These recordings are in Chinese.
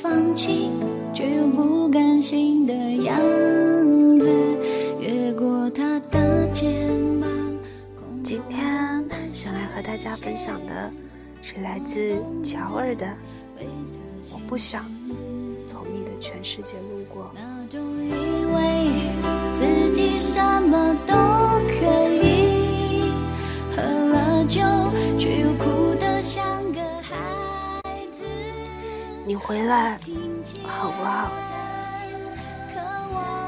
放弃却又不甘心的样子，越过他的肩膀。今天想来和大家分享的是来自乔尔的。我不想从你的全世界路过。你回来好不好？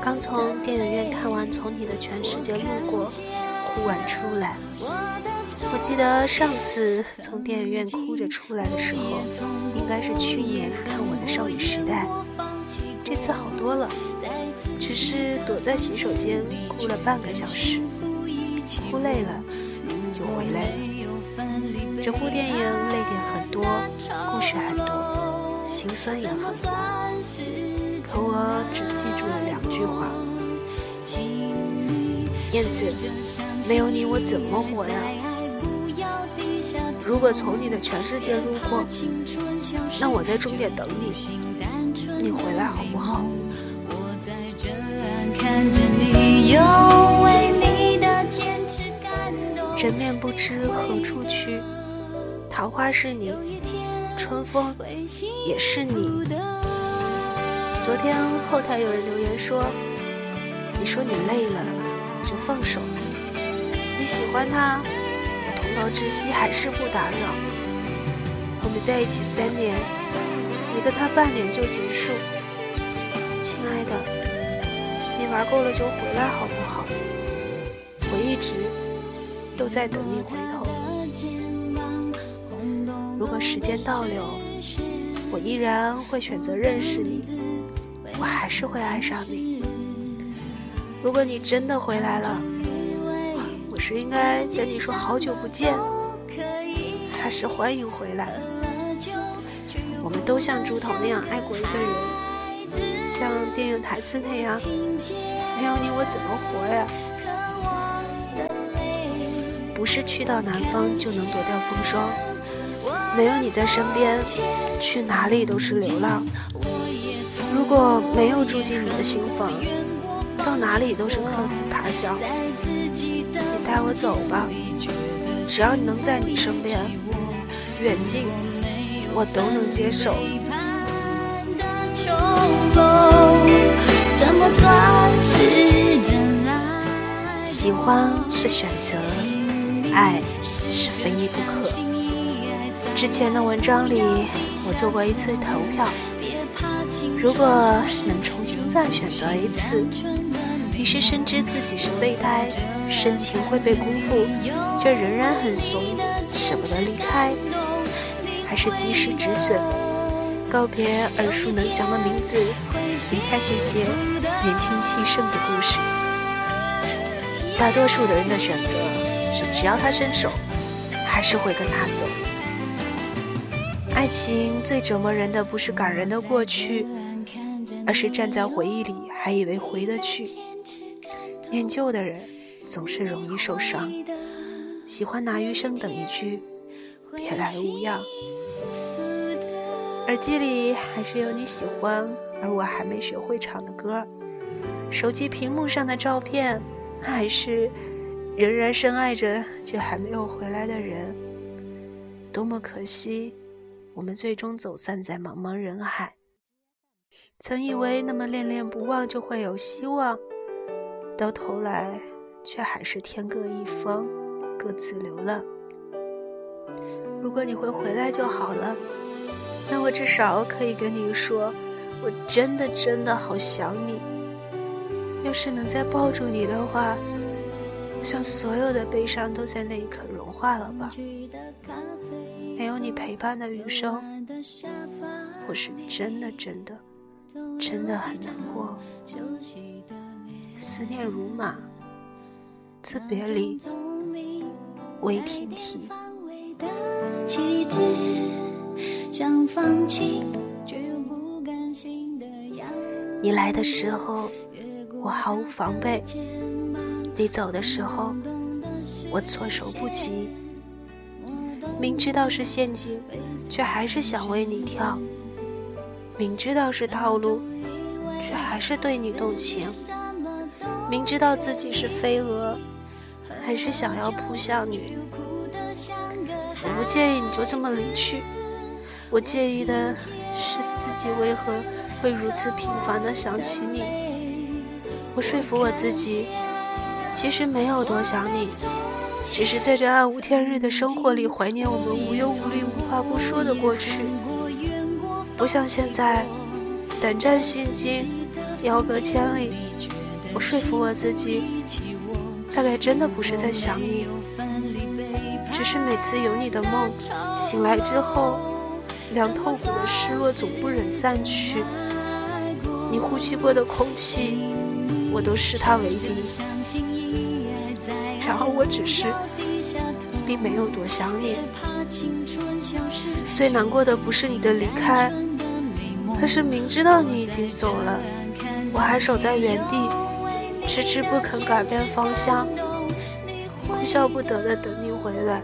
刚从电影院看完《从你的全世界路过》，哭完出来。我记得上次从电影院哭着出来的时候，应该是去年看我的《少女时代》。这次好多了，只是躲在洗手间哭了半个小时，哭累了就回来了。整部电影泪点很多，故事很多，心酸也很多，可我只记住了两句话：燕子，没有你我怎么活呀？如果从你的全世界路过，那我在终点等你。你回来好不好？人面不知何处去，桃花是你，春风也是你。昨天后台有人留言说：“你说你累了就放手，你喜欢他。”到窒息还是不打扰。我们在一起三年，你跟他半年就结束。亲爱的，你玩够了就回来好不好？我一直都在等你回头。如果时间倒流，我依然会选择认识你，我还是会爱上你。如果你真的回来了。我是应该跟你说好久不见，还是欢迎回来？我们都像猪头那样爱过一个人，像电影台词那样，没有你我怎么活呀？不是去到南方就能躲掉风霜，没有你在身边，去哪里都是流浪。如果没有住进你的心房，到哪里都是客死他乡。你带我走吧，只要你能在你身边，远近我都能接受。喜欢是选择，爱是非你不可。之前的文章里，我做过一次投票，如果能重新再选择一次。你是深知自己是备胎，深情会被辜负，却仍然很怂，舍不得离开，还是及时止损，告别耳熟能详的名字，离开这些年轻气盛的故事？大多数的人的选择是，只要他伸手，还是会跟他走。爱情最折磨人的不是感人的过去，而是站在回忆里还以为回得去。念旧的人总是容易受伤，喜欢拿余生等一句“别来无恙”。耳机里还是有你喜欢而我还没学会唱的歌，手机屏幕上的照片还是仍然深爱着却还没有回来的人。多么可惜，我们最终走散在茫茫人海。曾以为那么恋恋不忘就会有希望。到头来，却还是天各一方，各自流浪。如果你会回来就好了，那我至少可以跟你说，我真的真的好想你。要是能再抱住你的话，我想所有的悲伤都在那一刻融化了吧。你陪伴的余生，我是真的真的真的很难过。思念如马，自别离，微天梯。你来的时候，我毫无防备；你走的时候，我措手不及。明知道是陷阱，却还是想为你跳；明知道是套路，却还是对你动情；明知道自己是飞蛾，还是想要扑向你。我不介意你就这么离去，我介意的是自己为何会如此频繁的想起你。我说服我自己，其实没有多想你，只是在这暗无天日的生活里怀念我们无忧无虑、无话不说的过去。不像现在，胆战心惊、遥隔千里。我说服我自己，大概真的不是在想你。只是每次有你的梦，醒来之后，凉透骨的失落总不忍散去。你呼吸过的空气，我都视它为敌。我只是，并没有多想你。最难过的不是你的离开，而是明知道你已经走了，我还守在原地，迟迟不肯改变方向。哭笑不得的等你回来，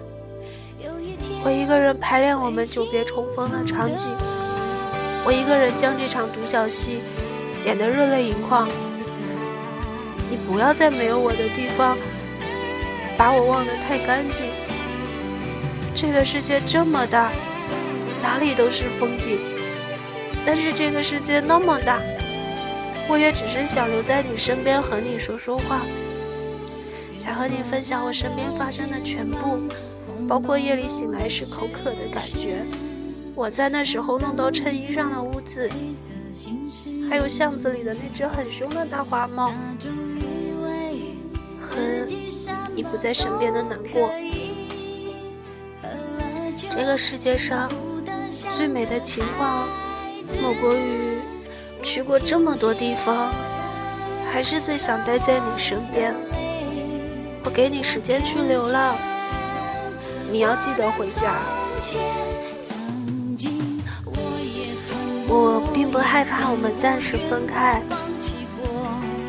我一个人排练我们久别重逢的场景，我一个人将这场独角戏演得热泪盈眶。你不要在没有我的地方把我忘得太干净。这个世界这么大，哪里都是风景，但是这个世界那么大，我也只是想留在你身边和你说说话。想和你分享我身边发生的全部，包括夜里醒来时口渴的感觉，我在那时候弄到衬衣上的污渍，还有巷子里的那只很凶的大花猫，和你不在身边的难过。这个世界上最美的情话，莫过于去过这么多地方，还是最想待在你身边。我给你时间去流浪，你要记得回家。我并不害怕我们暂时分开。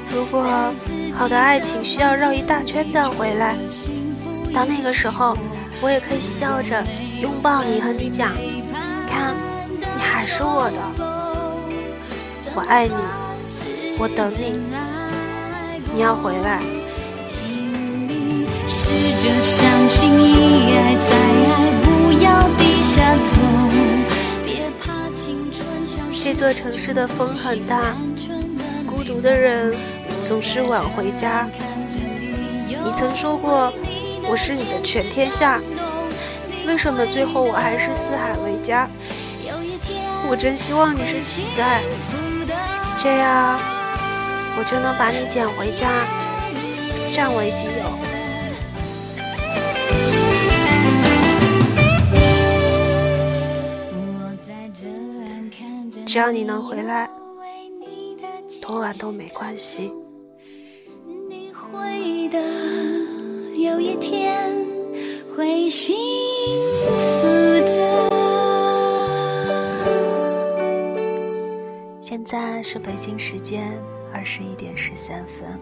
如果好的爱情需要绕一大圈再回来，到那个时候，我也可以笑着拥抱你，和你讲：看，你还是我的，我爱你，我等你，你要回来。试着相信一爱再爱，不要低下头。别怕青春消失。这座城市的风很大，孤独的人总是晚回家。你曾说过我是你的全天下，为什么最后我还是四海为家？我真希望你是乞丐，这样我就能把你捡回家，占为己有。只要你能回来，多晚都没关系。会的，有一天会幸福的现在是北京时间二十一点十三分。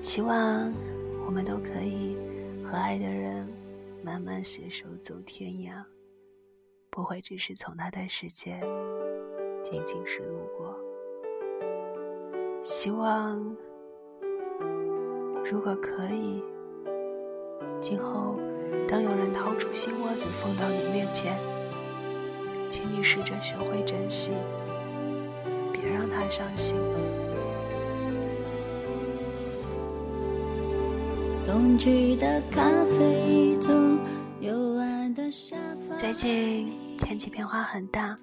希望我们都可以和爱的人慢慢携手走天涯。不会只是从他的世界仅仅是路过。希望，如果可以，今后当有人掏出心窝子放到你面前，请你试着学会珍惜，别让他伤心。东区的咖啡座，有爱的沙发。最近。天气变化很大，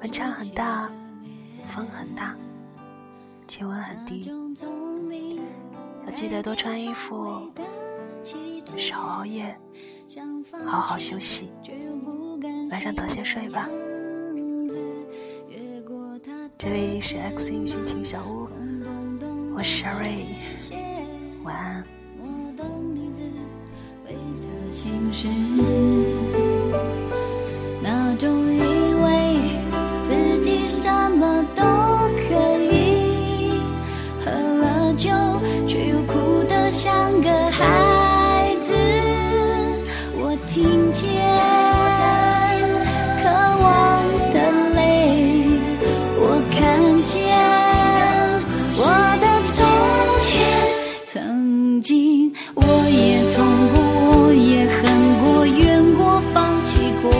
温差很大，风很大，气温很低。记得多穿衣服，少熬夜，好好休息，晚上早些睡吧。这里是 X 音心情小屋，我是 Sherry，晚安。间渴望的泪我看见我的从前曾经我也痛过我也恨过怨过放弃过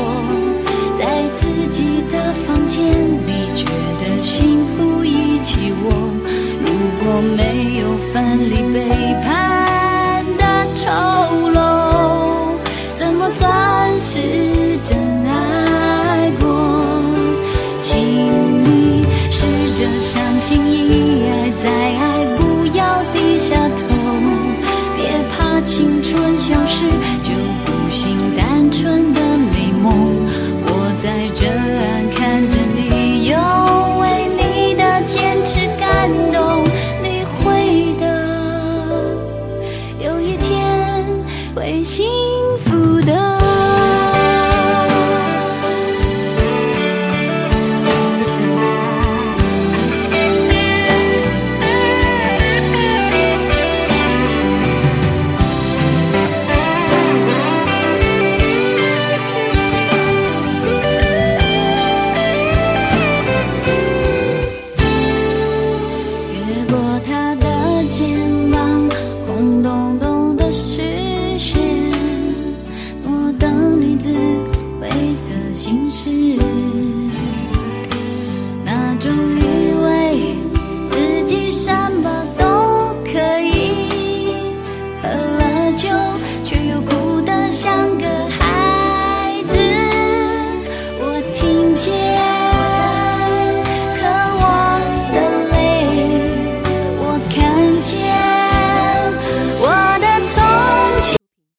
在自己的房间里觉得幸福一起我如果没有分离背叛的丑